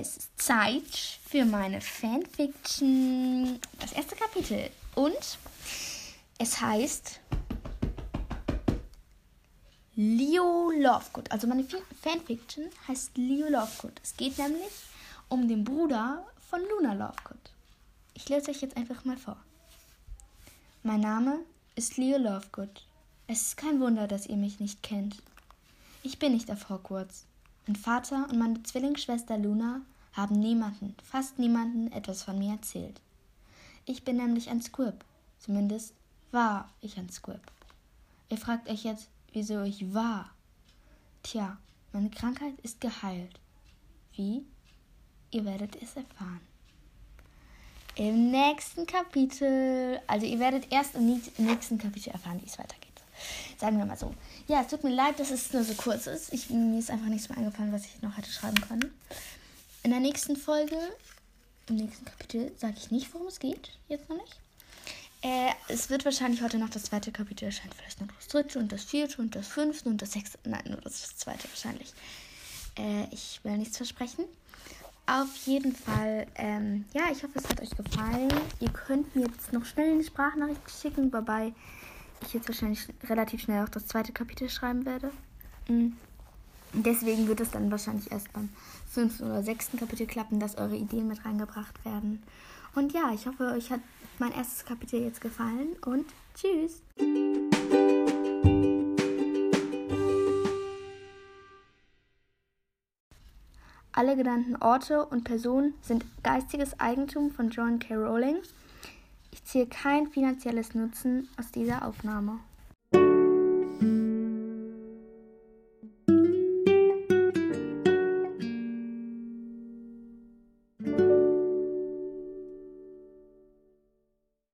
es ist Zeit für meine Fanfiction. Das erste Kapitel. Und es heißt Leo Lovegood. Also meine Fanfiction heißt Leo Lovegood. Es geht nämlich um den Bruder von Luna Lovegood. Ich lese euch jetzt einfach mal vor. Mein Name ist Leo Lovegood. Es ist kein Wunder, dass ihr mich nicht kennt. Ich bin nicht auf Hogwarts. Mein Vater und meine Zwillingsschwester Luna haben niemanden, fast niemanden etwas von mir erzählt. Ich bin nämlich ein Squib. Zumindest war ich ein Squib. Ihr fragt euch jetzt, wieso ich war. Tja, meine Krankheit ist geheilt. Wie? Ihr werdet es erfahren. Im nächsten Kapitel, also ihr werdet erst im nächsten Kapitel erfahren, wie es weitergeht. Sagen wir mal so. Ja, es tut mir leid, dass es nur so kurz ist. Ich, mir ist einfach nichts mehr eingefallen, was ich noch hätte schreiben können. In der nächsten Folge, im nächsten Kapitel, sage ich nicht, worum es geht. Jetzt noch nicht. Äh, es wird wahrscheinlich heute noch das zweite Kapitel erscheinen. Vielleicht noch das dritte und das vierte und das fünfte und das sechste. Nein, nur das zweite wahrscheinlich. Äh, ich will nichts versprechen. Auf jeden Fall, ähm, ja, ich hoffe, es hat euch gefallen. Ihr könnt mir jetzt noch schnell eine Sprachnachricht schicken, wobei ich jetzt wahrscheinlich relativ schnell auch das zweite Kapitel schreiben werde. Mhm. Deswegen wird es dann wahrscheinlich erst beim fünften oder sechsten Kapitel klappen, dass eure Ideen mit reingebracht werden. Und ja, ich hoffe, euch hat mein erstes Kapitel jetzt gefallen und tschüss. Alle genannten Orte und Personen sind geistiges Eigentum von John K. Rowling. Ich ziehe kein finanzielles Nutzen aus dieser Aufnahme.